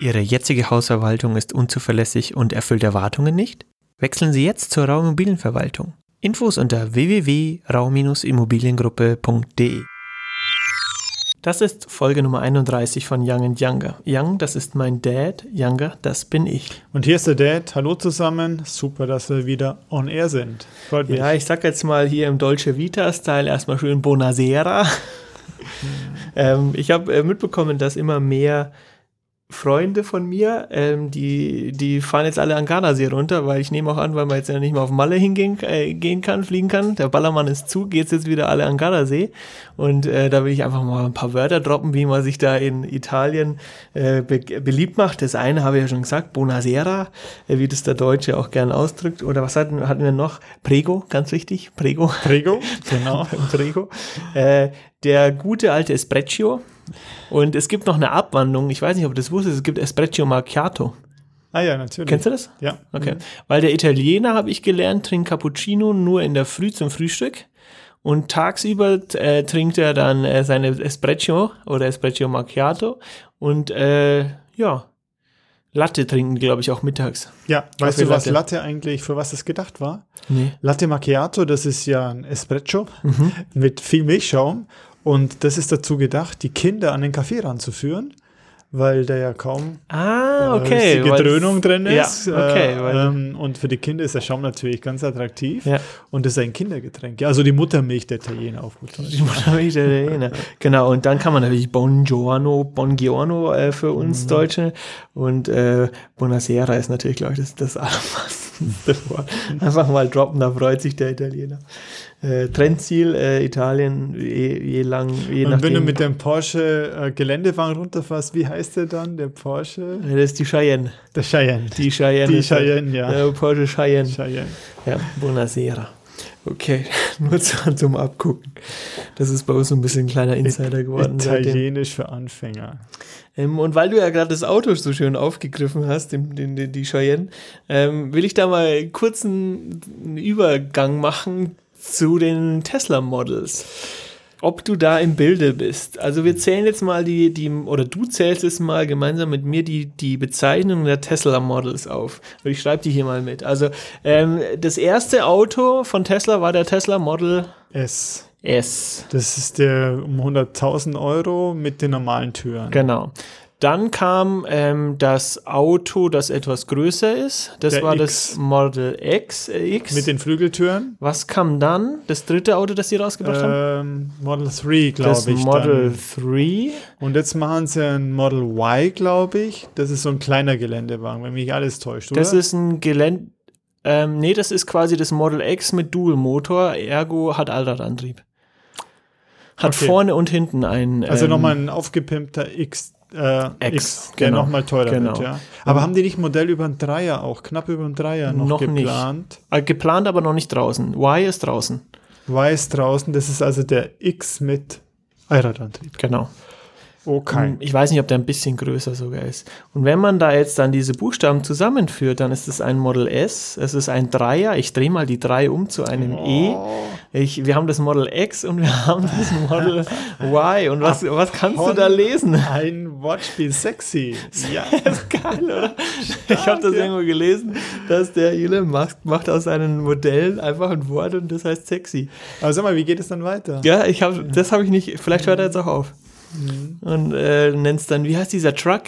Ihre jetzige Hausverwaltung ist unzuverlässig und erfüllt Erwartungen nicht? Wechseln Sie jetzt zur Rauimmobilienverwaltung. Infos unter www.rau-immobiliengruppe.de Das ist Folge Nummer 31 von Young and Younger. Young, das ist mein Dad, Younger, das bin ich. Und hier ist der Dad. Hallo zusammen. Super, dass wir wieder on air sind. Freut mich. Ja, ich sag jetzt mal hier im Dolce Vita-Style erstmal schön Bonasera. ähm, ich habe äh, mitbekommen, dass immer mehr Freunde von mir, ähm, die, die fahren jetzt alle an Gardasee runter, weil ich nehme auch an, weil man jetzt ja nicht mehr auf Malle hingehen äh, gehen kann, fliegen kann. Der Ballermann ist zu, geht's jetzt wieder alle an Gardasee. Und äh, da will ich einfach mal ein paar Wörter droppen, wie man sich da in Italien äh, be beliebt macht. Das eine habe ich ja schon gesagt, Bonasera, äh, wie das der Deutsche auch gern ausdrückt. Oder was hatten, hatten wir noch? Prego, ganz wichtig, Prego. Prego, genau. Prego. Äh, der gute alte Espresso und es gibt noch eine Abwandlung, ich weiß nicht, ob du das wusstest, es gibt Espresso Macchiato. Ah ja, natürlich. Kennst du das? Ja. Okay. Mhm. Weil der Italiener, habe ich gelernt, trinkt Cappuccino nur in der Früh zum Frühstück. Und tagsüber äh, trinkt er dann äh, seine Espresso oder Espresso Macchiato. Und äh, ja, Latte trinken, glaube ich, auch mittags. Ja, weißt du, was Latte. Latte eigentlich, für was es gedacht war? Nee. Latte Macchiato, das ist ja ein Espresso mhm. mit viel Milchschaum. Und das ist dazu gedacht, die Kinder an den Kaffee ranzuführen, weil da ja kaum ah, okay, äh, Gedröhnung drin ist. Ja, okay, äh, ähm, und für die Kinder ist der Schaum natürlich ganz attraktiv. Ja. Und das ist ein Kindergetränk. Ja, also die Muttermilch der Italiener auf gut Die Muttermilch der Italiener. genau, und dann kann man natürlich Buongiorno, Buongiorno äh, für uns mhm. Deutsche. Und äh, Buonasera ist natürlich, glaube ich, das, das allermeisteste Wort. Einfach mal droppen, da freut sich der Italiener äh, Trendziel äh, Italien, je, je lang, je Und nachdem. wenn du mit dem Porsche äh, Geländewagen runterfährst, wie heißt der dann, der Porsche? Das ist die Cheyenne. Der Cheyenne. Die Cheyenne. Die Cheyenne, ja. Der Porsche Cheyenne. Cheyenne. Ja, Buonasera. Okay, nur zu, zum Abgucken. Das ist bei uns so ein bisschen ein kleiner Insider geworden. Italienisch seitdem. für Anfänger. Ähm, und weil du ja gerade das Auto so schön aufgegriffen hast, den, den, den die Cheyenne, ähm, will ich da mal kurz einen, einen Übergang machen zu den Tesla Models. Ob du da im Bilde bist. Also wir zählen jetzt mal die, die, oder du zählst jetzt mal gemeinsam mit mir die, die Bezeichnung der Tesla Models auf. Und ich schreibe die hier mal mit. Also ähm, das erste Auto von Tesla war der Tesla Model S. S. Das ist der um 100.000 Euro mit den normalen Türen. Genau. Dann kam ähm, das Auto, das etwas größer ist. Das Der war X. das Model X, äh, X. Mit den Flügeltüren. Was kam dann? Das dritte Auto, das sie rausgebracht ähm, haben? Model 3, glaube ich. Das Model 3. Und jetzt machen sie ein Model Y, glaube ich. Das ist so ein kleiner Geländewagen, wenn mich alles täuscht, oder? Das ist ein Gelände. Ähm, nee, das ist quasi das Model X mit Dual-Motor, ergo hat Allradantrieb. Hat okay. vorne und hinten ein. Also ähm, nochmal ein aufgepimpter X äh, X, X der genau. nochmal teurer genau. wird, ja. Aber mhm. haben die nicht Modell über ein Dreier auch, knapp über ein Dreier noch, noch geplant? Nicht. Äh, geplant, aber noch nicht draußen. Y ist draußen. Y ist draußen, das ist also der X mit Allradantrieb. Genau. Okay. Ich weiß nicht, ob der ein bisschen größer sogar ist. Und wenn man da jetzt dann diese Buchstaben zusammenführt, dann ist es ein Model S, es ist ein Dreier. Ich drehe mal die 3 um zu einem E. oh. E. Ich, wir haben das Model X und wir haben das Model Y. Und was, was kannst du da lesen? Ein Wortspiel sexy. Ja. das ist geil, oder? ich habe das irgendwo gelesen, dass der Elon Musk macht aus seinen Modellen einfach ein Wort und das heißt sexy. Aber sag mal, wie geht es dann weiter? Ja, ich habe, das habe ich nicht, vielleicht hört er jetzt auch auf. Mhm. Und äh, nennst dann, wie heißt dieser Truck?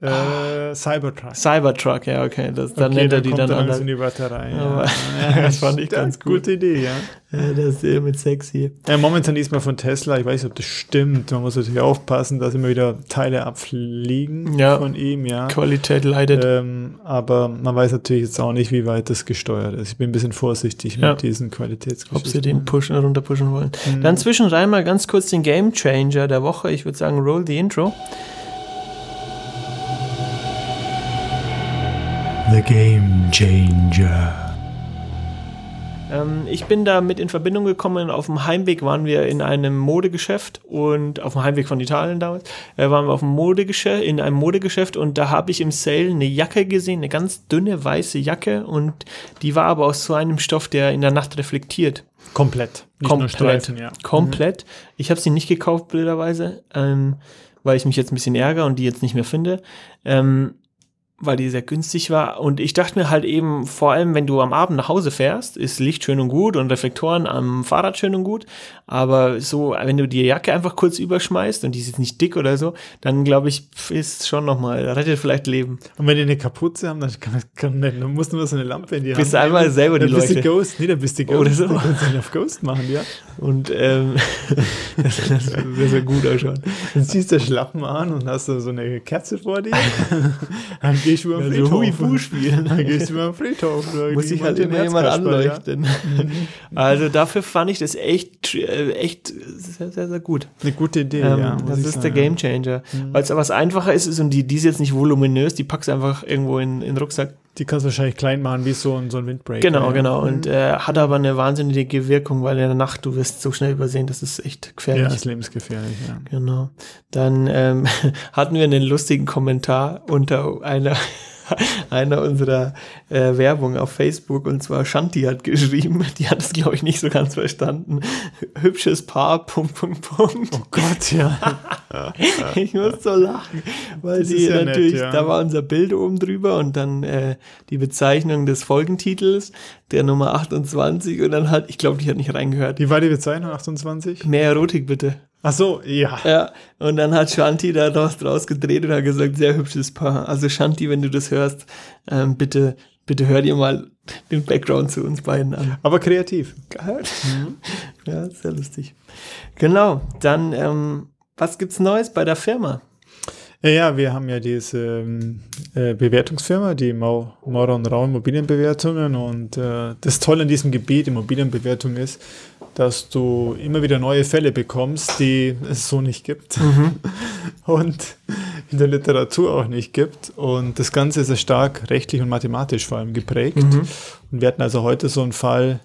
Äh, Cybertruck. Cybertruck, ja, okay. Das, dann okay, nennt er die dann anders. in die Batterei. Ja. ja, das fand ich ganz gut. Gute Idee, ja. ja das ist mit sexy. Ja, momentan ist man von Tesla, ich weiß nicht, ob das stimmt. Man muss natürlich aufpassen, dass immer wieder Teile abfliegen ja. von ihm, ja. Qualität leidet. Ähm, aber man weiß natürlich jetzt auch nicht, wie weit das gesteuert ist. Ich bin ein bisschen vorsichtig mit diesen Qualitätsgeschichten. Ob sie den pushen, runter pushen wollen. Mhm. Dann zwischenrein mal ganz kurz den Game Changer der Woche. Ich würde sagen, roll the intro. The Game Changer. Ähm, ich bin damit in Verbindung gekommen. Auf dem Heimweg waren wir in einem Modegeschäft und auf dem Heimweg von Italien damals äh, waren wir auf dem Modegeschäft, in einem Modegeschäft und da habe ich im Sale eine Jacke gesehen, eine ganz dünne weiße Jacke und die war aber aus so einem Stoff, der in der Nacht reflektiert. Komplett. Nicht Komplett. Streifen, ja. Komplett. Mhm. Ich habe sie nicht gekauft, blöderweise. Ähm, weil ich mich jetzt ein bisschen ärgere und die jetzt nicht mehr finde. Ähm, weil die sehr günstig war. Und ich dachte mir halt eben, vor allem, wenn du am Abend nach Hause fährst, ist Licht schön und gut und Reflektoren am Fahrrad schön und gut. Aber so, wenn du die Jacke einfach kurz überschmeißt und die ist jetzt nicht dick oder so, dann glaube ich, ist schon nochmal, rettet vielleicht Leben. Und wenn die eine Kapuze haben, dann, kann, kann, dann musst du nur so eine Lampe in die Bist du einmal selber die dann bist Leute. du Ghost. Nee, dann bist du Ghost. Oder so. Dann kannst du auf Ghost machen, ja. Und ähm, das, das, wäre gut ausschauen. Dann ziehst du Schlappen an und hast so eine Kerze vor dir. gehst du über den Ja, so Friedhof. Hui-Fu spielen. Dann gehst du über den Friedhof. Muss ich halt immer jemand Herzkasperl, ja. anleuchten. Also dafür fand ich das echt, äh, echt sehr, sehr, sehr gut. Eine gute Idee, Ähm, ja. das ich ist sagen, der Game Changer. Weil es was einfacher ist, ist und die, die ist jetzt nicht voluminös, die packst du einfach irgendwo in, in den Rucksack. Die kannst du wahrscheinlich klein machen, wie so ein, so ein Windbreaker. Genau, ja. genau. Und äh, hat aber eine wahnsinnige Wirkung, weil in der Nacht du wirst so schnell übersehen, das ist echt Ja, gefährlich. ist lebensgefährlich, ja. Genau. Dann ähm, hatten wir einen lustigen Kommentar unter einer, einer unserer äh, Werbung auf Facebook und zwar Shanti hat geschrieben, die hat es glaube ich nicht so ganz verstanden. Hübsches Paar, Punkt, Punkt, Punkt. Oh Gott, ja. Ich muss so lachen, weil Das die ja nett, natürlich, ja. da war unser Bild oben drüber und dann äh, die Bezeichnung des Folgentitels, der Nummer 28 und dann hat, ich glaube, die hat nicht reingehört. Wie war die Bezeichnung? 28? Mehr Erotik bitte. Ach so, ja. Ja, und dann hat Shanti da draus gedreht und hat gesagt, sehr hübsches Paar. Also Shanti, wenn du das hörst, ähm, bitte, bitte hör dir mal den Background zu uns beiden an. Aber kreativ. Geil. Ja, sehr lustig. Genau, dann, ähm, was gibt's Neues bei der Firma? Ja, ja, wir haben ja diese ähm, äh, Bewertungsfirma, die Mau, Maurer und Rau Immobilienbewertungen. Und äh, das Tolle an diesem Gebiet Immobilienbewertung ist, dass du immer wieder neue Fälle bekommst, die es so nicht gibt und in der Literatur auch nicht gibt. Und das Ganze ist sehr stark rechtlich und mathematisch vor allem geprägt. Und wir hatten also heute so einen Fall,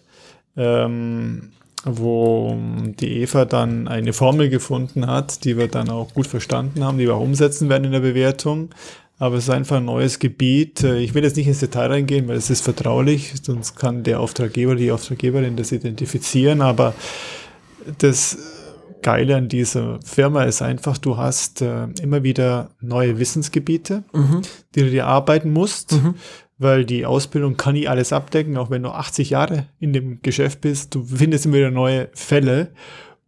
ähm, wo die Eva dann eine Formel gefunden hat, die wir dann auch gut verstanden haben, die wir auch umsetzen werden in der Bewertung. Aber es ist einfach ein neues Gebiet. Äh, Ich will jetzt nicht ins Detail reingehen, weil es ist vertraulich, sonst kann der Auftraggeber, die Auftraggeberin das identifizieren. Aber das Geile an dieser Firma ist einfach, du hast äh, immer wieder neue Wissensgebiete, die du dir arbeiten musst, weil die Ausbildung kann nie alles abdecken, auch wenn du 80 Jahre in dem Geschäft bist. Du findest immer wieder neue Fälle.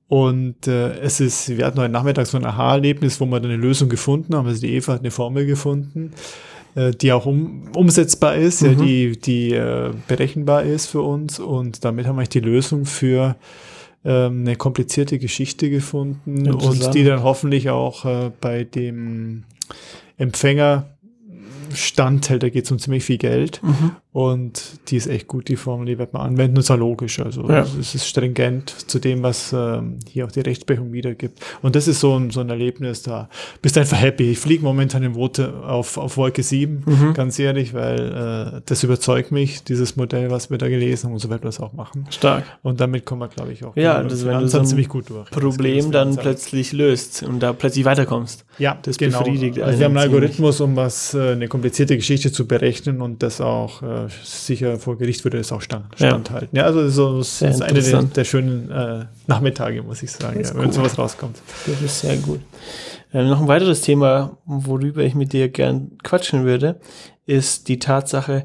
Und äh, es ist, wir hatten heute Nachmittag so ein Aha-Erlebnis, wo wir dann eine Lösung gefunden haben. Also die Eva hat eine Formel gefunden, äh, die auch um, umsetzbar ist, ja, die, die äh, berechenbar ist für uns. Und damit haben wir die Lösung für ähm, eine komplizierte Geschichte gefunden und die dann hoffentlich auch äh, bei dem Empfänger standhält. Da geht es um ziemlich viel Geld. Und die ist echt gut, die Formel, die wird man anwenden. ist auch logisch. Also Ja. es ist stringent zu dem, was ähm, hier auch die Rechtsprechung wiedergibt. Und das ist so ein, so ein Erlebnis, da bist du einfach happy. Ich fliege momentan im Rote auf, auf Wolke 7, Mhm. ganz ehrlich, weil äh, das überzeugt mich, dieses Modell, was wir da gelesen haben. Und so werden wir es auch machen. Stark. Und damit kommen wir, glaube ich, auch Ja, das, wenn du so ein ziemlich gut durch. Problem dann plötzlich löst und da plötzlich weiterkommst. Ja, Das genau. befriedigt Also wir haben einen. Algorithmus, um was äh, eine komplizierte Geschichte zu berechnen und das auch äh, sicher vor Gericht würde es auch stand, Ja. standhalten. Ja, also so, das Sehr ist eine der, der schönen äh, Nachmittage, muss ich sagen, ja, wenn cool. sowas rauskommt. Das ist sehr gut. Ähm, noch ein weiteres Thema, worüber ich mit dir gern quatschen würde, ist die Tatsache,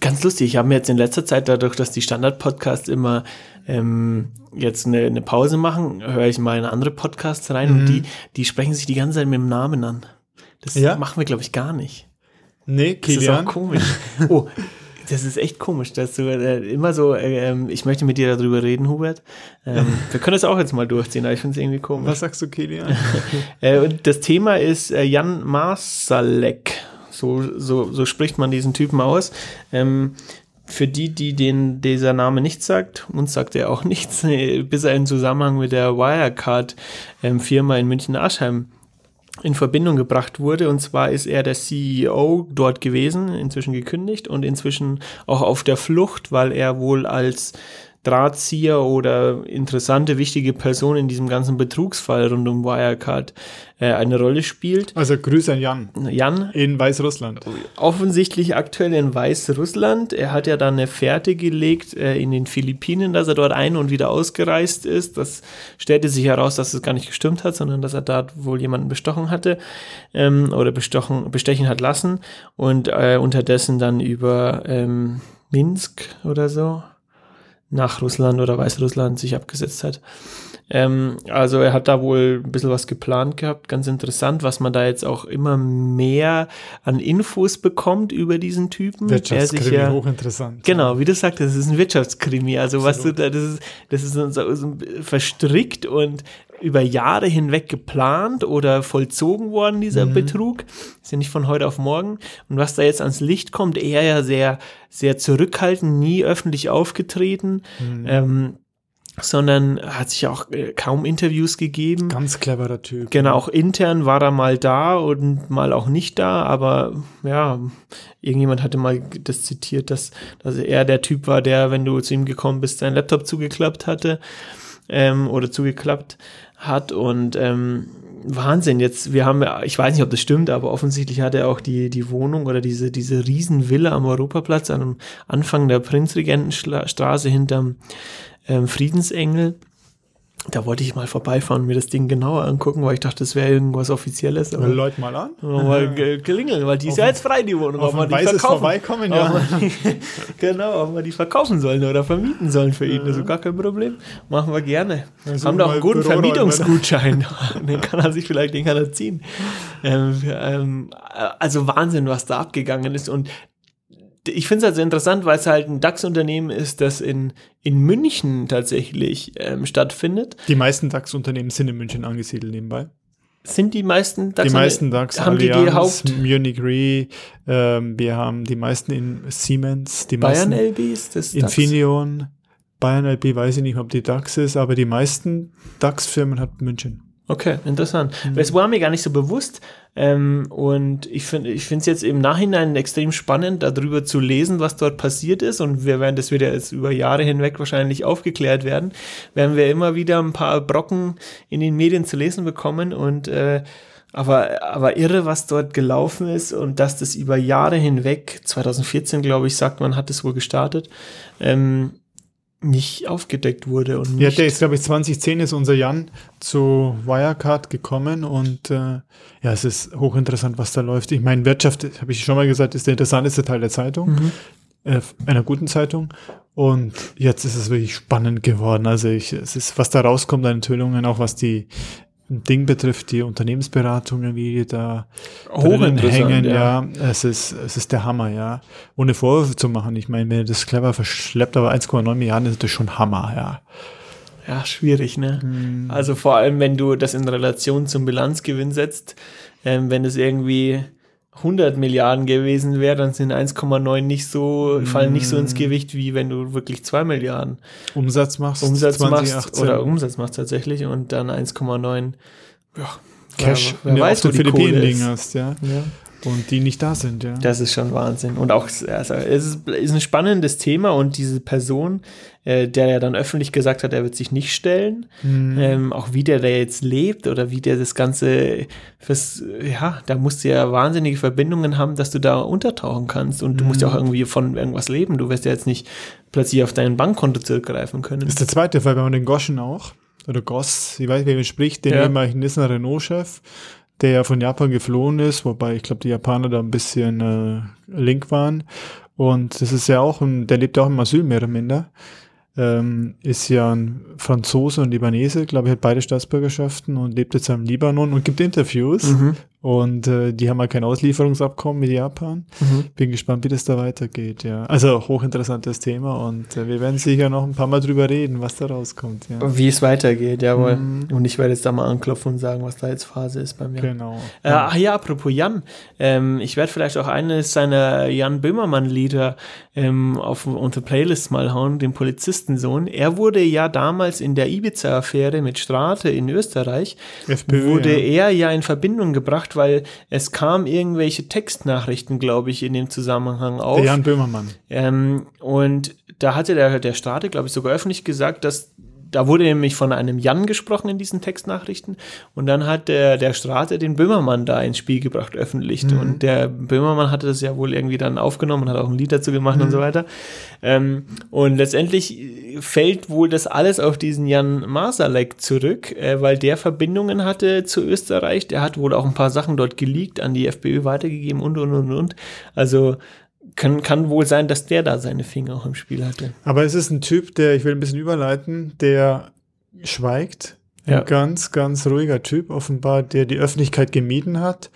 ganz lustig, ich habe mir jetzt in letzter Zeit dadurch, dass die Standard-Podcasts immer ähm, jetzt eine, eine Pause machen, höre ich mal in andere Podcasts rein und die, die sprechen sich die ganze Zeit mit dem Namen an. Das Ja? machen wir, glaube ich, gar nicht. Nee, Das ist auch Kilian, komisch. Oh, das ist echt komisch, dass du äh, immer so, äh, ähm, ich möchte mit dir darüber reden, Hubert. Ähm, wir können das auch jetzt mal durchziehen, aber ich finde es irgendwie komisch. was sagst du, Kilian? Äh, und das Thema ist äh, Jan Marsalek. So, so, so spricht man diesen Typen aus. Ähm, für die, die den dieser Name nichts sagt, uns sagt er auch nichts, äh, bis er in Zusammenhang mit der Wirecard-Firma in München-Aschheim in Verbindung gebracht wurde. Und zwar ist er der CEO dort gewesen, inzwischen gekündigt und inzwischen auch auf der Flucht, weil er wohl als Drahtzieher oder interessante, wichtige Person in diesem ganzen Betrugsfall rund um Wirecard äh, eine Rolle spielt. Also Grüße an Jan. Jan, In Weißrussland. offensichtlich aktuell in Weißrussland. Er hat ja dann eine Fährte gelegt äh, in den Philippinen, dass er dort ein- und wieder ausgereist ist. Das stellte sich heraus, dass es gar nicht gestimmt hat, sondern dass er dort wohl jemanden bestochen hatte ähm, oder bestochen, bestechen hat lassen und äh, unterdessen dann über ähm, Minsk oder so nach Russland oder Weißrussland sich abgesetzt hat. Ähm, also er hat da wohl ein bisschen was geplant gehabt, ganz interessant, was man da jetzt auch immer mehr an Infos bekommt über diesen Typen. der sich Wirtschaftskrimi, ja, hochinteressant. Genau, wie du sagtest, das ist ein Wirtchaftkrimi. Also was du da, das ist, das ist so, so, verstrickt und über Jahre hinweg geplant oder vollzogen worden, dieser Betrug. Ist ja nicht von heute auf morgen. Und was da jetzt ans Licht kommt, er ja sehr, sehr zurückhaltend, nie öffentlich aufgetreten. Ähm, sondern hat sich auch äh, kaum Interviews gegeben. Ganz cleverer Typ. Genau, auch intern war er mal da und mal auch nicht da, aber ja, irgendjemand hatte mal das zitiert, dass, dass er der Typ war, der, wenn du zu ihm gekommen bist, seinen Laptop zugeklappt hatte ähm, oder zugeklappt hat und ähm, Wahnsinn, jetzt, wir haben, ja- ich weiß nicht, ob das stimmt, aber offensichtlich hat er auch die, die Wohnung oder diese, diese Riesenvilla am Europaplatz am Anfang der Prinzregentenstraße hinterm ähm, Friedensengel. Da wollte ich mal vorbeifahren und mir das Ding genauer angucken, weil ich dachte, das wäre irgendwas Offizielles. Aber Mal Leute mal an. mal ge- klingeln, weil die ist ja jetzt frei, die Wohnung. Auf ob wir ein die weißes verkaufen. Vorbeikommen, Ob ja. wir die, genau, ob wir die verkaufen sollen oder vermieten sollen für ihn. Also gar kein Problem. Machen wir gerne. Also Haben da auch einen guten Büroräume. Vermietungsgutschein. den kann er sich vielleicht, den kann er ziehen. Ähm, ähm, also Wahnsinn, was da abgegangen ist. Und ich finde es halt so interessant, weil es halt ein DAX-Unternehmen ist, das in, in München tatsächlich ähm, stattfindet. Die meisten DAX-Unternehmen sind in München angesiedelt nebenbei. Sind die meisten DAX Die meisten DAX, haben die die Allianz, Haupt Munich Re, ähm, wir haben die meisten in Siemens, die Bayern meisten LBs? Das DAX? Infineon, Bayern LB, weiß ich nicht, ob die DAX ist, aber die meisten DAX-Firmen hat München. Okay, interessant. Mhm. Das war mir gar nicht so bewusst. Ähm, und ich finde ich finde es jetzt im Nachhinein extrem spannend, darüber zu lesen, was dort passiert ist. Und wir werden, das wird ja jetzt über Jahre hinweg wahrscheinlich aufgeklärt werden, werden wir immer wieder ein paar Brocken in den Medien zu lesen bekommen. Und äh, aber, aber irre, was dort gelaufen ist und dass das über Jahre hinweg, 2014 glaube ich, sagt man, hat es wohl gestartet, ähm, nicht aufgedeckt wurde. Und Ja, der ist, glaube ich, 2010 ist unser Jan zu Wirecard gekommen und äh, ja, es ist hochinteressant, was da läuft. Ich meine, Wirtschaft, habe ich schon mal gesagt, ist der interessanteste Teil der Zeitung, Mhm. äh, einer guten Zeitung. Und jetzt ist es wirklich spannend geworden. Also ich, es ist, was da rauskommt an Enthüllungen, auch was die Ding betrifft, die Unternehmensberatungen, wie die da drinnen Hochinteressant, hängen, ja. ja. Es ist, es ist der Hammer, ja. Ohne Vorwürfe zu machen. Ich meine, wenn ihr das clever verschleppt, aber 1,9 Milliarden ist das schon Hammer, ja. Ja, schwierig, ne? Mhm. Also vor allem, wenn du das in Relation zum Bilanzgewinn setzt, ähm, wenn es irgendwie 100 Milliarden gewesen wäre, dann sind 1,9 nicht so, fallen nicht so ins Gewicht, wie wenn du wirklich 2 Milliarden Umsatz machst. Umsatz machst 2018. oder Umsatz machst tatsächlich und dann 1,9, ja, Cash, wer, wer du weiß, auf wo den Philippinen liegen hast, ja. Ja. Und die nicht da sind, ja. Das ist schon Wahnsinn. Und auch, also, es ist, ist ein spannendes Thema und diese Person, äh, der ja dann öffentlich gesagt hat, er wird sich nicht stellen, Mhm. ähm, auch wie der da jetzt lebt oder wie der das Ganze fürs, ja, da musst du ja wahnsinnige Verbindungen haben, dass du da untertauchen kannst und du musst ja Mhm. auch irgendwie von irgendwas leben. Du wirst ja jetzt nicht plötzlich auf dein Bankkonto zurückgreifen können. Das ist der zweite Fall, wenn man den Goschen auch, oder Goss, ich weiß wer ihn spricht, den Ja. ehemaligen Nissan Renault-Chef, der ja von Japan geflohen ist, wobei ich glaube, die Japaner da ein bisschen äh, link waren. Und das ist ja auch, ein, der lebt ja auch im Asyl mehr oder minder. Ähm, ist ja ein Franzose und Libanese, glaube ich, hat beide Staatsbürgerschaften und lebt jetzt im Libanon und gibt Interviews. Mhm. Und äh, die haben halt kein Auslieferungsabkommen mit Japan. Mhm. Bin gespannt, wie das da weitergeht, ja. Also hochinteressantes Thema und äh, wir werden sicher noch ein paar Mal drüber reden, was da rauskommt, ja. Wie es weitergeht, jawohl. Mhm. Und ich werde jetzt da mal anklopfen und sagen, was da jetzt Phase ist bei mir. Genau. Äh, ach ja, apropos Jan. Ähm, ich werde vielleicht auch eines seiner Jan Böhmermann-Lieder ähm, auf unsere Playlist mal hauen, den Polizistensohn. Er wurde ja damals in der Ibiza-Affäre mit Strate in Österreich, FPÖ, wurde ja. er ja in Verbindung gebracht gemacht, weil es kam irgendwelche Textnachrichten, glaube ich, in dem Zusammenhang auf. Der Jan Böhmermann. Ähm, und da hatte der, der Strate, glaube ich, sogar öffentlich gesagt, dass da wurde nämlich von einem Jan gesprochen in diesen Textnachrichten und dann hat der, der Strate den Böhmermann da ins Spiel gebracht, öffentlich. Mhm. Und der Böhmermann hatte das ja wohl irgendwie dann aufgenommen und hat auch ein Lied dazu gemacht mhm. und so weiter. Ähm, und letztendlich fällt wohl das alles auf diesen Jan Masalek zurück, äh, weil der Verbindungen hatte zu Österreich. Der hat wohl auch ein paar Sachen dort geleakt, an die FPÖ weitergegeben und und und und. Also kann, kann wohl sein, dass der da seine Finger auch im Spiel hatte. Aber es ist ein Typ, der, ich will ein bisschen überleiten, der schweigt. Ein ja. ganz, ganz ruhiger Typ, offenbar, der die Öffentlichkeit gemieden hat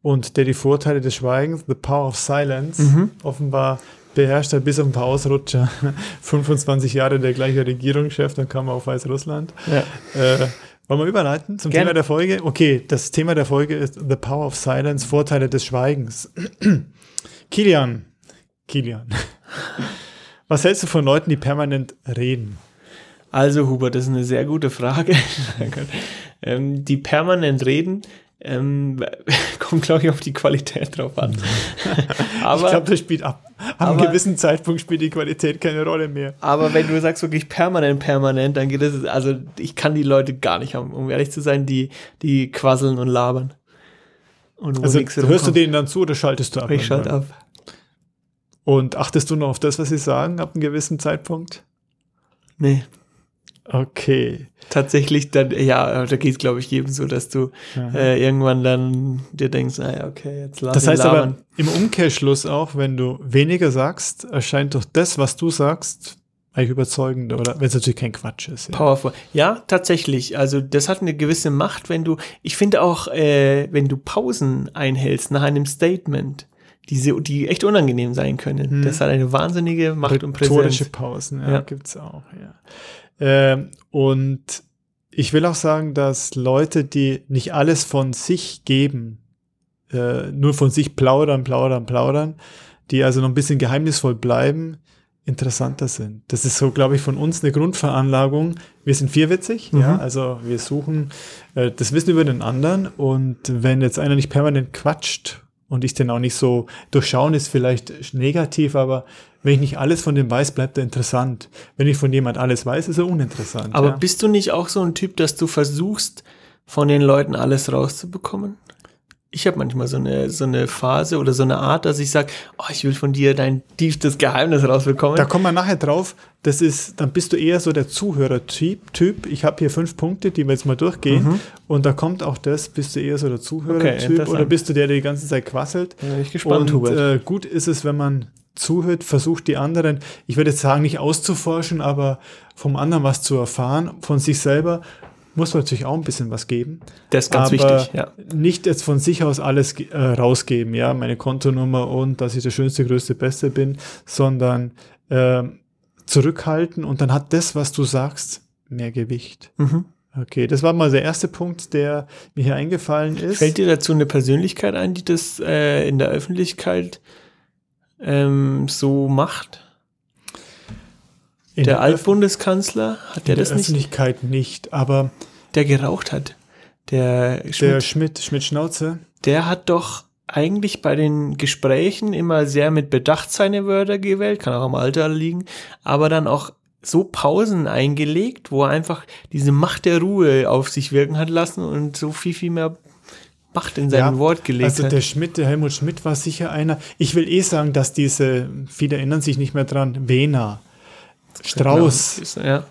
und der die Vorteile des Schweigens, the power of silence, mhm. offenbar beherrscht hat, bis auf ein paar Ausrutscher. 25 Jahre der gleiche Regierungschef, dann kam er auf Weißrussland. Ja. Äh, wollen wir überleiten zum Gerne. Thema der Folge? Okay, das Thema der Folge ist The Power of Silence, Vorteile des Schweigens. Kilian, Kilian, was hältst du von Leuten, die permanent reden? Also, Hubert, das ist eine sehr gute Frage. ähm, die permanent reden, ähm, kommt, glaube ich, auf die Qualität drauf an. aber, ich glaube, das spielt ab. Ab einem gewissen Zeitpunkt spielt die Qualität keine Rolle mehr. Aber wenn du sagst wirklich permanent, permanent, dann geht es, also ich kann die Leute gar nicht haben, um ehrlich zu sein, die, die quasseln und labern. Und also hörst du denen dann zu oder schaltest du ab? Ich schalte ab. Und achtest du noch auf das, was sie sagen, ab einem gewissen Zeitpunkt? Nee. Okay. Tatsächlich dann, ja, da geht es, glaube ich, jedem so, dass du äh, irgendwann dann dir denkst, naja, okay, jetzt lass Das heißt labern. aber im Umkehrschluss auch, wenn du weniger sagst, erscheint doch das, was du sagst, eigentlich überzeugender, oder wenn es natürlich kein Quatsch ist. Ja. Powerful. Ja, tatsächlich. Also das hat eine gewisse Macht, wenn du, ich finde auch, äh, wenn du Pausen einhältst nach einem Statement, die, die echt unangenehm sein können. Hm. Das hat eine wahnsinnige Macht und Präsenz. Rhetorische Pausen, ja, ja. gibt's auch, ja. Ähm, und ich will auch sagen, dass Leute, die nicht alles von sich geben, äh, nur von sich plaudern, plaudern, plaudern, die also noch ein bisschen geheimnisvoll bleiben, interessanter sind. Das ist so, glaube ich, von uns eine Grundveranlagung. Wir sind vierwitzig, mhm. ja, also wir suchen äh, das Wissen über den anderen und wenn jetzt einer nicht permanent quatscht und ich den auch nicht so durchschauen, ist vielleicht negativ, aber wenn ich nicht alles von dem weiß, bleibt er interessant. Wenn ich von jemand alles weiß, ist er uninteressant. Aber ja. bist du nicht auch so ein Typ, dass du versuchst, von den Leuten alles rauszubekommen? Ich habe manchmal so eine, so eine Phase oder so eine Art, dass ich sage, oh, ich will von dir dein tiefstes Geheimnis rausbekommen. Da kommen wir nachher drauf. Das ist, dann bist du eher so der Zuhörertyp. Typ. Ich habe hier fünf Punkte, die wir jetzt mal durchgehen. Mhm. Und da kommt auch das, bist du eher so der Zuhörertyp okay, oder bist du der, der die ganze Zeit quasselt? Ja, ich gespannt, Und äh, gut ist es, wenn man zuhört, versucht die anderen, ich würde jetzt sagen, nicht auszuforschen, aber vom anderen was zu erfahren, von sich selber muss man natürlich auch ein bisschen was geben. Das ist ganz wichtig, ja. Nicht jetzt von sich aus alles äh, rausgeben, ja, meine Kontonummer und dass ich der schönste, größte, beste bin, sondern äh, zurückhalten und dann hat das, was du sagst, mehr Gewicht. Mhm. Okay, das war mal der erste Punkt, der mir hier eingefallen ist. Fällt dir dazu eine Persönlichkeit ein, die das äh, in der Öffentlichkeit ähm, so macht? In der, der Altbundeskanzler hat der das nicht? In der Öffentlichkeit nicht, aber der geraucht hat. Der Schmidt, der Schmidt, Schmidt Schnauze. Der hat doch eigentlich bei den Gesprächen immer sehr mit Bedacht seine Wörter gewählt, kann auch am Alter liegen, aber dann auch so Pausen eingelegt, wo er einfach diese Macht der Ruhe auf sich wirken hat lassen und so viel, viel mehr Macht in sein ja, Wort gelegt also hat. Also der Schmidt, der Helmut Schmidt war sicher einer. Ich will eh sagen, dass diese, viele erinnern sich nicht mehr dran, Wena, Strauß, ja.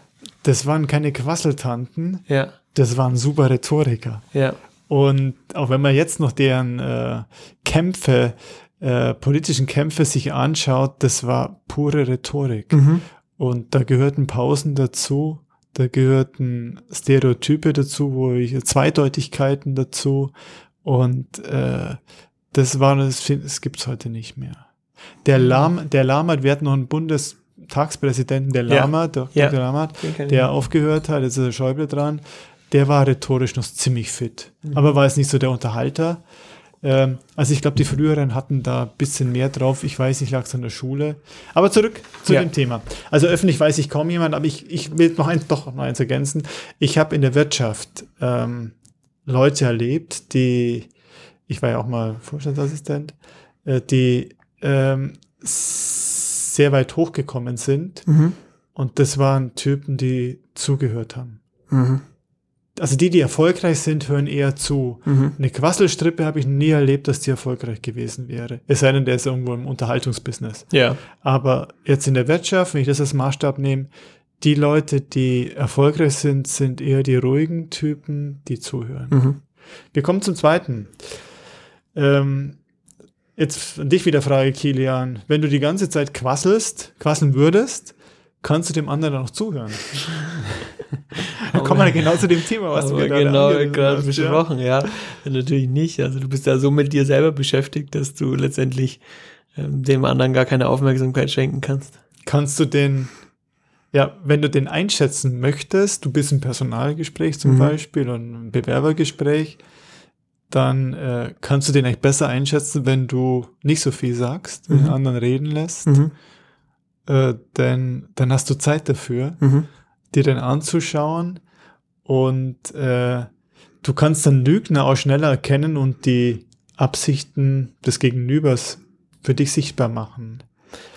das waren keine Quasseltanten, ja. das waren super Rhetoriker. Ja. Und auch wenn man jetzt noch deren äh, Kämpfe, äh, politischen Kämpfe sich anschaut, das war pure Rhetorik. Mhm. Und da gehörten Pausen dazu, da gehörten Stereotype dazu, wo ich Zweideutigkeiten dazu. Und äh, das war das, das gibt's heute nicht mehr. Der. Lahm, der Lahm wir hatten noch einen Bundes Tagspräsidenten der Lama, ja. Dr. Ja. Lamat, der aufgehört hat, jetzt ist der Schäuble dran, der war rhetorisch noch ziemlich fit, mhm. aber war jetzt nicht so der Unterhalter. Ähm, also ich glaube, die früheren hatten da ein bisschen mehr drauf. Ich weiß nicht, lag es an der Schule. Aber zurück zu ja. dem Thema. Also öffentlich weiß ich kaum jemand, aber ich, ich will noch eins, doch noch eins ergänzen. Ich habe in der Wirtschaft ähm, Leute erlebt, die ich war ja auch mal Vorstandsassistent, äh, die ähm, sehr weit hochgekommen sind. Mhm. Und das waren Typen, die zugehört haben. Mhm. Also die, die erfolgreich sind, hören eher zu. Mhm. Eine Quasselstrippe habe ich nie erlebt, dass die erfolgreich gewesen wäre. Es sei denn, der ist irgendwo im Unterhaltungsbusiness. Ja. Aber jetzt in der Wirtschaft, wenn ich das als Maßstab nehme, die Leute, die erfolgreich sind, sind eher die ruhigen Typen, die zuhören. Mhm. Wir kommen zum zweiten. Ähm, jetzt an dich wieder Frage, Kilian. Wenn du die ganze Zeit quasselst, quasseln würdest, kannst du dem anderen noch zuhören? Dann kommen wir genau zu dem Thema, was wir gerade genau gerade besprochen, ja. Natürlich nicht. Also du bist da so mit dir selber beschäftigt, dass du letztendlich ähm, dem anderen gar keine Aufmerksamkeit schenken kannst. Kannst du den, ja, wenn du den einschätzen möchtest, du bist im Personalgespräch zum Mhm. Beispiel und im Bewerbergespräch, dann äh, kannst du den eigentlich besser einschätzen, wenn du nicht so viel sagst, Mhm. den anderen reden lässt, Mhm. äh, denn dann hast du Zeit dafür, Mhm. dir den anzuschauen und äh, du kannst dann Lügner auch schneller erkennen und die Absichten des Gegenübers für dich sichtbar machen.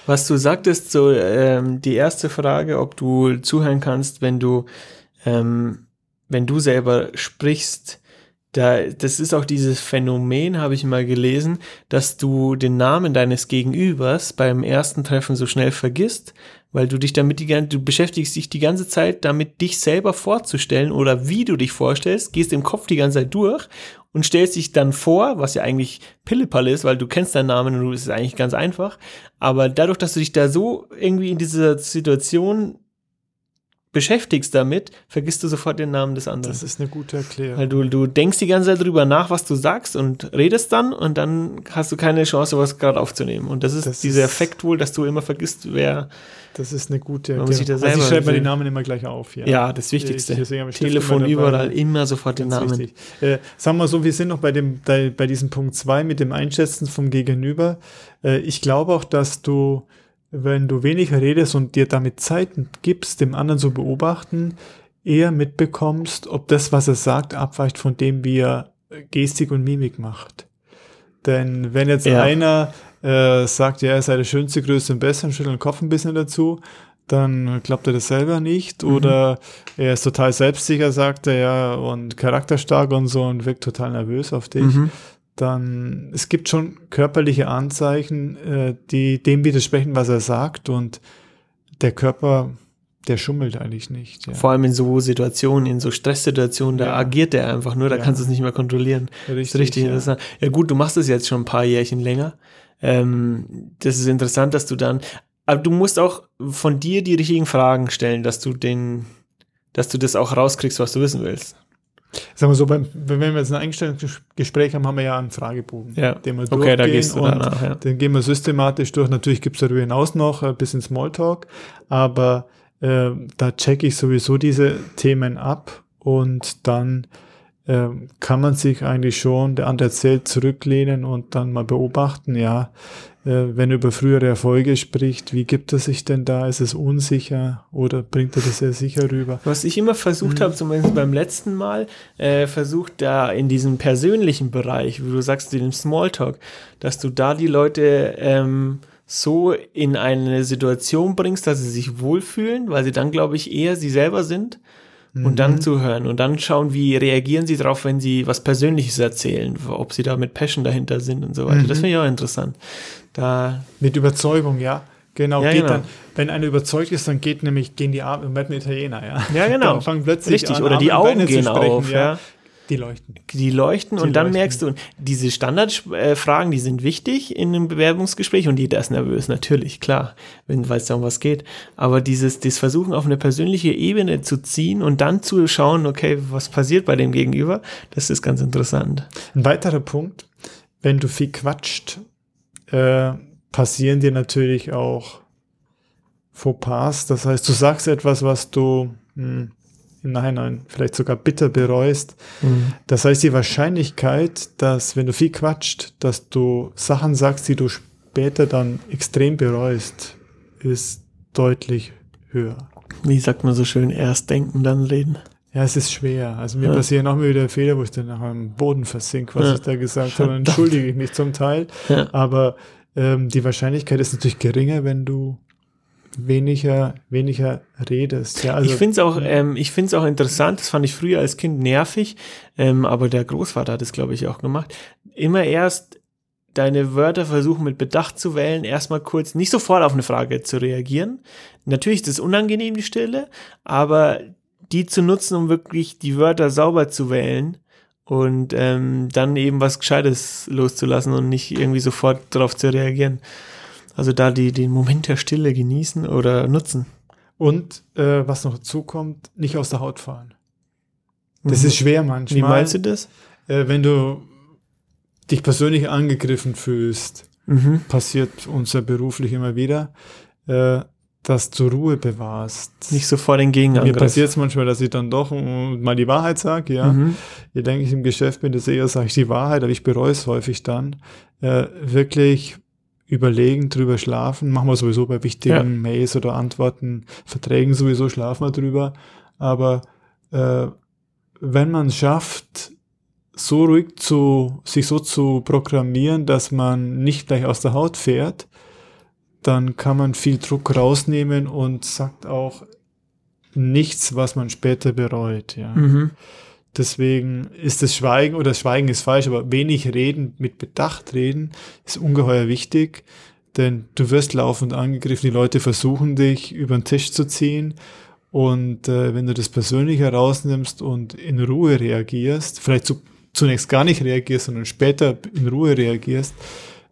Was du sagtest, so ähm, die erste Frage, ob du zuhören kannst, wenn du, ähm, wenn du selber sprichst, da, das ist auch dieses Phänomen, habe ich mal gelesen, dass du den Namen deines Gegenübers beim ersten Treffen so schnell vergisst, weil du dich damit die ganze, du beschäftigst dich die ganze Zeit damit, dich selber vorzustellen oder wie du dich vorstellst, gehst im Kopf die ganze Zeit durch und stellst dich dann vor, was ja eigentlich Pillepalle ist, weil du kennst deinen Namen und du es ist eigentlich ganz einfach. Aber dadurch, dass du dich da so irgendwie in dieser Situation beschäftigst damit, vergisst du sofort den Namen des anderen. Das ist eine gute Erklärung. Weil du, du denkst die ganze Zeit drüber nach, was du sagst und redest dann und dann hast du keine Chance, was gerade aufzunehmen. Und das ist Das dieser ist- Effekt wohl, dass du immer vergisst, wer, Das ist eine gute Man muss sich da Also ich selber schreibe mir die. Namen immer gleich auf. Ja, ja, das Wichtigste. Ich- ich Telefon immer überall, immer sofort den Namen. wichtig. Äh, sagen wir so, wir sind noch bei dem, bei, bei diesem Punkt 2 mit dem Einschätzen vom Gegenüber. Äh, ich glaube auch, dass du, wenn du weniger redest und dir damit Zeit gibst, dem anderen zu beobachten, eher mitbekommst, ob das, was er sagt, abweicht von dem, wie er Gestik und Mimik macht. Denn wenn jetzt Ja. einer äh, sagt, ja, er sei der schönste, größte und beste und schüttelt den Kopf ein bisschen dazu, dann glaubt er das selber nicht. Mhm. Oder er ist total selbstsicher, sagt er ja, und charakterstark und so und wirkt total nervös auf dich. Mhm. Dann, es gibt schon körperliche Anzeichen, äh, die dem widersprechen, was er sagt. Und der Körper, der schummelt eigentlich nicht. Ja. Vor allem in so Situationen, in so Stresssituationen, da Ja. agiert der einfach nur, da Ja. kannst du es nicht mehr kontrollieren. Das ist richtig ja. interessant. Ja gut, du machst das jetzt schon ein paar Jährchen länger. Ähm, das ist interessant, dass du dann, aber du musst auch von dir die richtigen Fragen stellen, dass du den, dass du das auch rauskriegst, was du wissen willst. Sagen wir so, beim, wenn wir jetzt ein Einstellungsgespräch haben, haben wir ja einen Fragebogen, Ja. den wir Okay, da durchgehen gehst du und danach, ja. Den gehen wir systematisch durch. Natürlich gibt es darüber hinaus noch ein bisschen Smalltalk, aber äh, da checke ich sowieso diese Themen ab und dann kann man sich eigentlich schon, der andere erzählt, zurücklehnen und dann mal beobachten, ja, äh, wenn er über frühere Erfolge spricht, wie gibt er sich denn da? Ist es unsicher oder bringt er das sehr sicher rüber? Was ich immer versucht Mhm. habe, zumindest beim letzten Mal, äh, versucht da in diesem persönlichen Bereich, wie du sagst, in dem Smalltalk, dass du da die Leute ähm, so in eine Situation bringst, dass sie sich wohlfühlen, weil sie dann, glaube ich, eher sie selber sind und Mhm. dann zuhören und dann schauen, wie reagieren sie darauf, wenn sie was Persönliches erzählen, ob sie da mit Passion dahinter sind und so weiter. Mhm. Das finde ich auch interessant. Da, Mit Überzeugung, ja. Genau, Ja, geht genau. dann, wenn einer überzeugt ist, dann geht nämlich, gehen die Arme, und werden Italiener, ja. Ja, genau. Dann fangen plötzlich Richtig, an, oder die Arme und Augen gehen sprechen, auf, ja. Die leuchten. die leuchten Die und dann leuchten. merkst du, diese Standardfragen, die sind wichtig in einem Bewerbungsgespräch und jeder ist nervös, natürlich, klar, wenn weil es da um was geht. Aber dieses, das Versuchen auf eine persönliche Ebene zu ziehen und dann zu schauen, okay, was passiert bei dem Gegenüber, das ist ganz interessant. Ein weiterer Punkt, wenn du viel quatscht, äh, passieren dir natürlich auch Fauxpas. Das heißt, du sagst etwas, was du hm, im Nachhinein vielleicht sogar bitter bereust. Das heißt, die Wahrscheinlichkeit, dass, wenn du viel quatscht, dass du Sachen sagst, die du später dann extrem bereust, ist deutlich höher. Wie sagt man so schön, erst denken, dann reden. Ja, es ist schwer. Also mir Ja. passieren auch immer wieder Fehler, wo ich dann nachher am Boden versink, was Ja. ich da gesagt habe. Entschuldige ich mich zum Teil. Ja. Aber ähm, die Wahrscheinlichkeit ist natürlich geringer, wenn du weniger, weniger redest. Ja, also, ich finde es auch, ähm, ich find's auch interessant, das fand ich früher als Kind nervig, ähm, aber der Großvater hat es, glaube ich, auch gemacht. Immer erst deine Wörter versuchen mit Bedacht zu wählen, erstmal kurz, nicht sofort auf eine Frage zu reagieren. Natürlich ist es unangenehm, die Stille, aber die zu nutzen, um wirklich die Wörter sauber zu wählen und ähm, dann eben was Gescheites loszulassen und nicht irgendwie sofort darauf zu reagieren. Also da die, den Moment der Stille genießen oder nutzen. und äh, was noch dazu kommt, nicht aus der Haut fahren. Das Mhm. ist schwer manchmal. Wie meinst du das? Äh, wenn du dich persönlich angegriffen fühlst, Mhm. passiert uns ja beruflich immer wieder, äh, dass du Ruhe bewahrst. Nicht sofort den Mir Gegenangriff. passiert es manchmal, dass ich dann doch mal die Wahrheit sage, ja. Mhm. Je denke ich im Geschäft bin, desto eher sage ich die Wahrheit, aber ich bereue es häufig dann. Äh, wirklich überlegen, drüber schlafen, machen wir sowieso bei wichtigen Ja. Mails oder Antworten, Verträgen sowieso schlafen wir drüber. Aber äh, wenn man schafft, so ruhig zu, sich so zu programmieren, dass man nicht gleich aus der Haut fährt, dann kann man viel Druck rausnehmen und sagt auch nichts, was man später bereut. Ja. Mhm. Deswegen ist das Schweigen, oder das Schweigen ist falsch, aber wenig reden, mit Bedacht reden, ist ungeheuer wichtig, denn du wirst laufend angegriffen, die Leute versuchen dich über den Tisch zu ziehen. Und äh, wenn du das persönlich herausnimmst und in Ruhe reagierst, vielleicht zu, zunächst gar nicht reagierst, sondern später in Ruhe reagierst,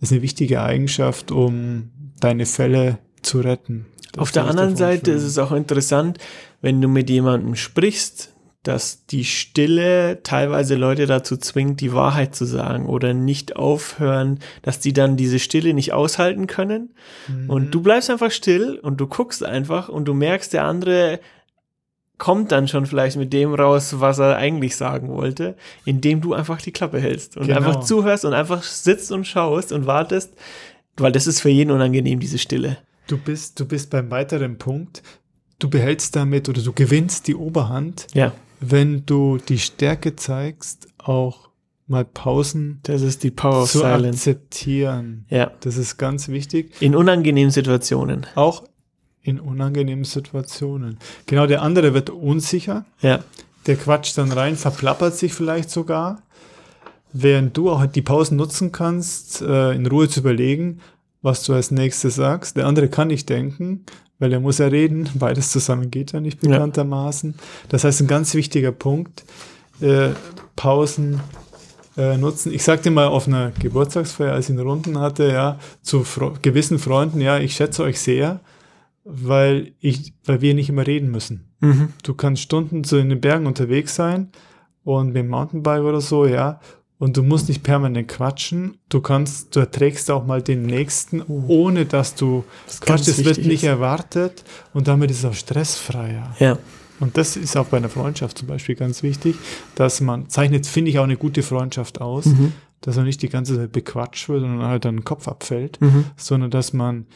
ist eine wichtige Eigenschaft, um deine Fälle zu retten. Das Auf der anderen Seite ist es auch interessant, wenn du mit jemandem sprichst, dass die Stille teilweise Leute dazu zwingt, die Wahrheit zu sagen oder nicht aufhören, dass die dann diese Stille nicht aushalten können. Mhm. Und du bleibst einfach still und du guckst einfach und du merkst, der andere kommt dann schon vielleicht mit dem raus, was er eigentlich sagen wollte, indem du einfach die Klappe hältst und Genau. einfach zuhörst und einfach sitzt und schaust und wartest, weil das ist für jeden unangenehm, diese Stille. Du bist, du bist beim weiteren Punkt. Du behältst damit oder du gewinnst die Oberhand, Ja, wenn du die Stärke zeigst, auch mal Pausen das ist die Power of zu Silence. akzeptieren. Ja, Das ist ganz wichtig. in unangenehmen Situationen. Auch in unangenehmen Situationen. Genau, der andere wird unsicher. Ja, Der quatscht dann rein, verplappert sich vielleicht sogar. Während du auch die Pausen nutzen kannst, äh, in Ruhe zu überlegen, was du als nächstes sagst. Der andere kann nicht denken, weil er muss ja reden. Beides zusammen geht ja nicht Ja. bekanntermaßen. Das heißt, ein ganz wichtiger Punkt, äh, Pausen äh, nutzen. Ich sagte mal auf einer Geburtstagsfeier, als ich einen Runden hatte, ja, zu Fro gewissen Freunden, ja, ich schätze euch sehr, weil ich, weil wir nicht immer reden müssen. mhm. Du kannst Stunden so in den Bergen unterwegs sein und mit dem Mountainbike oder so, ja. Und du musst nicht permanent quatschen. Du kannst, du erträgst auch mal den nächsten, ohne dass du ganz quatschst. Es wird nicht ist. erwartet und damit ist es auch stressfreier. ja, Und das ist auch bei einer Freundschaft zum Beispiel ganz wichtig, dass man zeichnet, finde ich, auch eine gute Freundschaft aus, mhm. dass man nicht die ganze Zeit bequatscht wird und dann halt dann den Kopf abfällt, Mhm. sondern dass man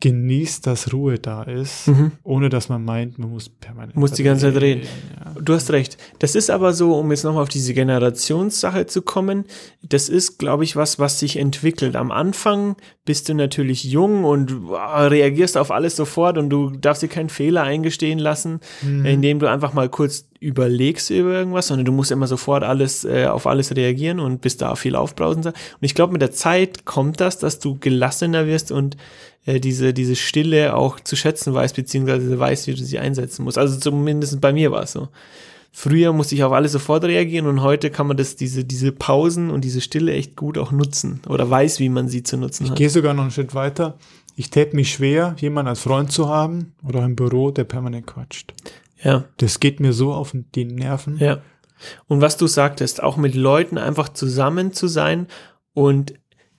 genießt, dass Ruhe da ist, Mhm. ohne dass man meint, man muss permanent Muss die ganze Zeit reden. Ja. Du hast recht. Das ist aber so, um jetzt nochmal auf diese Generationssache zu kommen, das ist, glaube ich, was, was sich entwickelt. Am Anfang bist du natürlich jung und wow, reagierst auf alles sofort und du darfst dir keinen Fehler eingestehen lassen, Mhm. indem du einfach mal kurz überlegst über irgendwas, sondern du musst immer sofort alles äh, auf alles reagieren und bist da viel aufbrausender. Und ich glaube, mit der Zeit kommt das, dass du gelassener wirst und äh, diese, diese Stille auch zu schätzen weißt, beziehungsweise weißt, wie du sie einsetzen musst. Also zumindest bei mir war es so. Früher musste ich auf alles sofort reagieren und heute kann man das, diese, diese Pausen und diese Stille echt gut auch nutzen oder weiß, wie man sie zu nutzen Ich hat. gehe sogar noch einen Schritt weiter. Ich täte mich schwer, jemanden als Freund zu haben oder im Büro, der permanent quatscht. Ja, Das geht mir so auf die Nerven. ja. Und was du sagtest, auch mit Leuten einfach zusammen zu sein und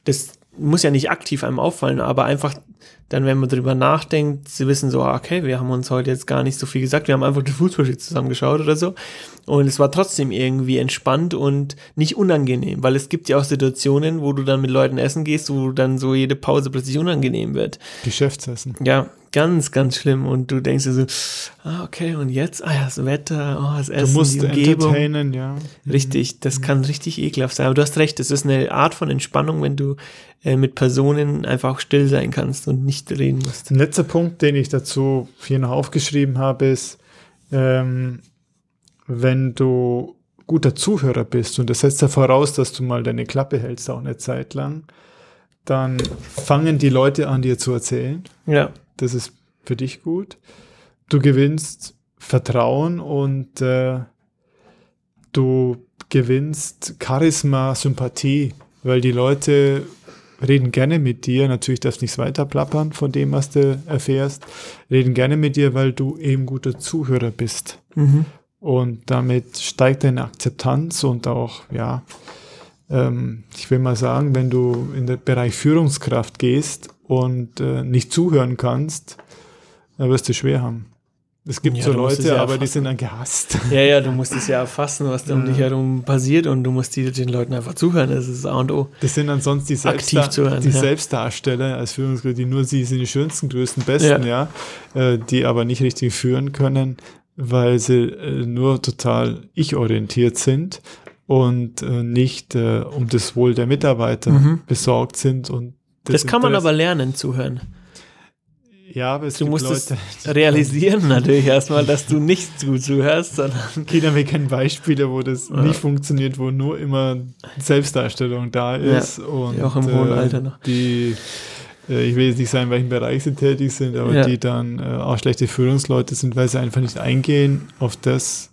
das muss ja nicht aktiv einem auffallen, aber einfach dann, wenn man drüber nachdenkt, sie wissen so, ah, okay, wir haben uns heute jetzt gar nicht so viel gesagt, wir haben einfach den Fußballspiel zusammengeschaut oder so. Und es war trotzdem irgendwie entspannt und nicht unangenehm, weil es gibt ja auch Situationen, wo du dann mit Leuten essen gehst, wo dann so jede Pause plötzlich unangenehm wird. Geschäftsessen. Ja, Ganz, ganz schlimm. Und du denkst dir so, ah, okay, und jetzt, ah ja, das Wetter, oh, das Essen, Du musst die Umgebung. entertainen, ja. Richtig, das kann richtig ekelhaft sein. Aber du hast recht, es ist eine Art von Entspannung, wenn du äh, mit Personen einfach auch still sein kannst und nicht reden musst. Ein letzter Punkt, den ich dazu hier noch aufgeschrieben habe, ist, ähm, wenn du guter Zuhörer bist und das setzt ja voraus, dass du mal deine Klappe hältst, auch eine Zeit lang, dann fangen die Leute an, dir zu erzählen. Ja, Das ist für dich gut. Du gewinnst Vertrauen und äh, du gewinnst Charisma, Sympathie, weil die Leute reden gerne mit dir. Natürlich darfst du nichts weiter plappern von dem, was du erfährst. Reden gerne mit dir, weil du eben guter Zuhörer bist. mhm. Und damit steigt deine Akzeptanz und auch, ja, ähm, ich will mal sagen, wenn du in den Bereich Führungskraft gehst und äh, nicht zuhören kannst, dann wirst du schwer haben. Es gibt Ja, so Leute, ja aber die erfassen. sind dann gehasst. ja, ja, du musst es ja erfassen, was da um dich herum passiert und du musst die, den Leuten einfach zuhören. Das ist A und O. Das sind dann sonst die, Aktiv Selbstdar zuhören, die ja. Selbstdarsteller als Führungskräfte, die nur sie sind die schönsten, größten, besten, ja, äh, die aber nicht richtig führen können, weil sie äh, nur total ich-orientiert sind und äh, nicht äh, um das Wohl der Mitarbeiter Mhm. besorgt sind. Und Das kann man aber lernen, zuhören. Ja, aber es Du musst es Leute, realisieren natürlich erstmal, dass du nicht zu zuhörst, sondern Kinder, wir kennen Beispiele, wo das Ja. nicht funktioniert, wo nur immer Selbstdarstellung da Ja, ist. und, auch im hohen Alter noch. Die, äh, ich will jetzt nicht sagen, in welchem Bereich sie tätig sind, aber Ja. die dann äh, auch schlechte Führungsleute sind, weil sie einfach nicht eingehen auf das,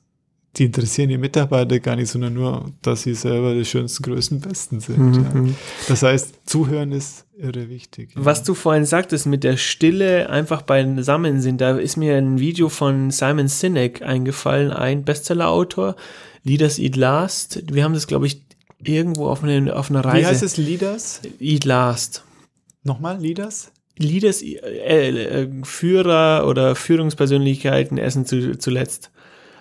die interessieren die Mitarbeiter gar nicht, sondern nur, dass sie selber die schönsten, größten, besten sind. Ja. Mhm. Das heißt, zuhören ist irre wichtig. ja. Was du vorhin sagtest mit der Stille einfach beisammen sind, da ist mir ein Video von Simon Sinek eingefallen, ein Bestseller-Autor, Leaders Eat Last. Wir haben das, glaube ich, irgendwo auf, eine, auf einer Reise. Wie heißt es, Leaders? Eat Last. Nochmal, Leaders? Leaders, äh, äh, Führer oder Führungspersönlichkeiten essen zu, zuletzt.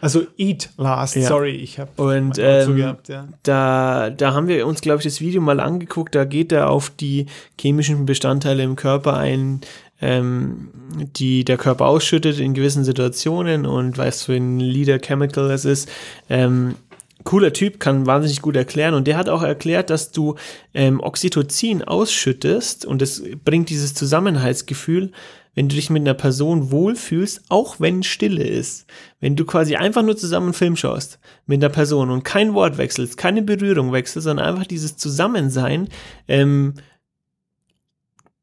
Also Eat Last, Ja. sorry, ich habe Und so ähm, gehabt, ja. da, da haben wir uns, glaube ich, das Video mal angeguckt. Da geht er auf die chemischen Bestandteile im Körper ein, ähm, die der Körper ausschüttet in gewissen Situationen und was für ein Leader Chemical es ist. Ähm, cooler Typ, kann wahnsinnig gut erklären. Und der hat auch erklärt, dass du ähm, Oxytocin ausschüttest und das bringt dieses Zusammenhaltsgefühl, wenn du dich mit einer Person wohlfühlst, auch wenn Stille ist. Wenn du quasi einfach nur zusammen einen Film schaust mit einer Person und kein Wort wechselst, keine Berührung wechselst, sondern einfach dieses Zusammensein, ähm,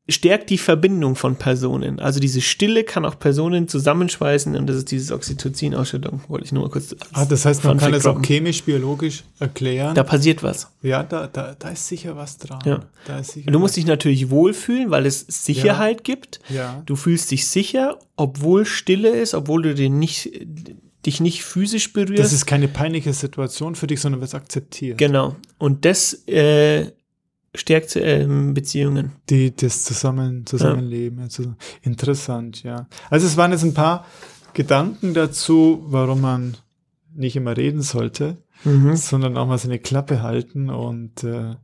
stärkt die Verbindung von Personen. Also diese Stille kann auch Personen zusammenschweißen und das ist dieses Oxytocin-Ausschüttung, wollte ich nur mal kurz. Ah, das heißt, man kann es auch chemisch, biologisch erklären. Da passiert was. ja, da, da, da ist sicher was dran. Ja. Da ist sicher Du musst dich natürlich wohlfühlen, weil es Sicherheit gibt. Ja. Du fühlst dich sicher, obwohl Stille ist, obwohl du den nicht, dich nicht physisch berührst. Das ist keine peinliche Situation für dich, sondern wird akzeptiert. genau. Und das äh, stärkt ähm, Beziehungen. Die das zusammen, Zusammenleben. Also, interessant, ja. Also es waren jetzt ein paar Gedanken dazu, warum man nicht immer reden sollte, Mhm. sondern auch mal seine Klappe halten und äh,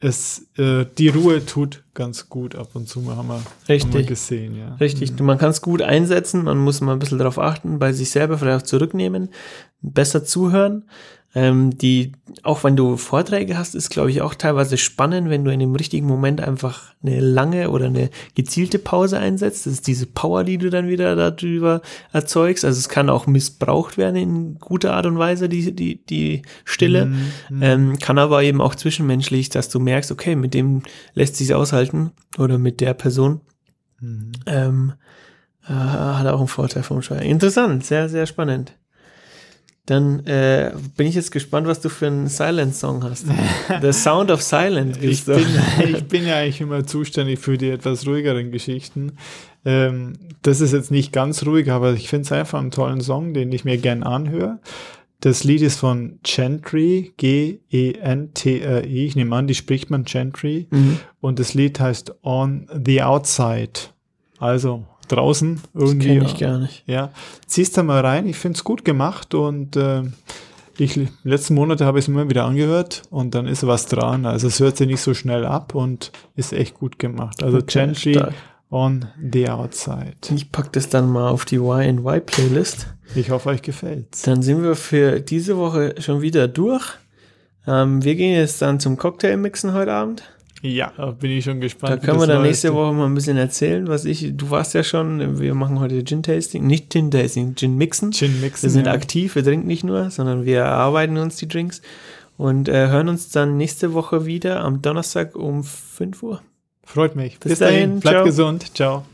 es äh, die Ruhe tut ganz gut ab und zu mal haben wir, haben wir Richtig. gesehen, ja. Richtig. Man kann es gut einsetzen, man muss mal ein bisschen darauf achten, bei sich selber vielleicht auch zurücknehmen, besser zuhören. Ähm, die, auch wenn du Vorträge hast, ist, glaube ich, auch teilweise spannend, wenn du in dem richtigen Moment einfach eine lange oder eine gezielte Pause einsetzt. Das ist diese Power, die du dann wieder darüber erzeugst. Also es kann auch missbraucht werden in guter Art und Weise, die, die, die Stille. Mhm. Ähm, kann aber eben auch zwischenmenschlich, dass du merkst, okay, mit dem lässt sich aushalten oder mit der Person. Mhm. Ähm, äh, hat auch einen Vorteil vom Schweigen. Interessant, sehr, sehr spannend. Dann äh, bin ich jetzt gespannt, was du für einen Silent-Song hast. The Sound of Silence. Ich bin, ich bin ja eigentlich immer zuständig für die etwas ruhigeren Geschichten. Ähm, das ist jetzt nicht ganz ruhig, aber ich finde es einfach einen tollen Song, den ich mir gern anhöre. Das Lied ist von Gentry, G-E-N-T-R-I. Ich nehme an, die spricht man Gentry. Mhm. Und das Lied heißt On the Outside. Also draußen irgendwie. Kenn ich gar nicht. Ja, ziehst da mal rein. Ich finde es gut gemacht und äh, ich, letzten Monate habe ich es immer wieder angehört und dann ist was dran. Also es hört sich nicht so schnell ab und ist echt gut gemacht. Also Okay, Gently stark. on the outside. Ich packe das dann mal auf die Y&Y-Playlist. Ich hoffe, euch gefällt's. Dann sind wir für diese Woche schon wieder durch. Ähm, wir gehen jetzt dann zum Cocktail-Mixen heute Abend. Ja, da bin ich schon gespannt. Da können wir dann nächste Woche mal ein bisschen erzählen, was ich, du warst ja schon, wir machen heute Gin-Tasting, nicht Gin-Tasting, Gin-Mixen. Gin-Mixen, Wir sind ja. aktiv, wir trinken nicht nur, sondern wir erarbeiten uns die Drinks und äh, hören uns dann nächste Woche wieder am Donnerstag um 5 Uhr. Freut mich. Bis dahin, Bleibt ciao. gesund. Ciao.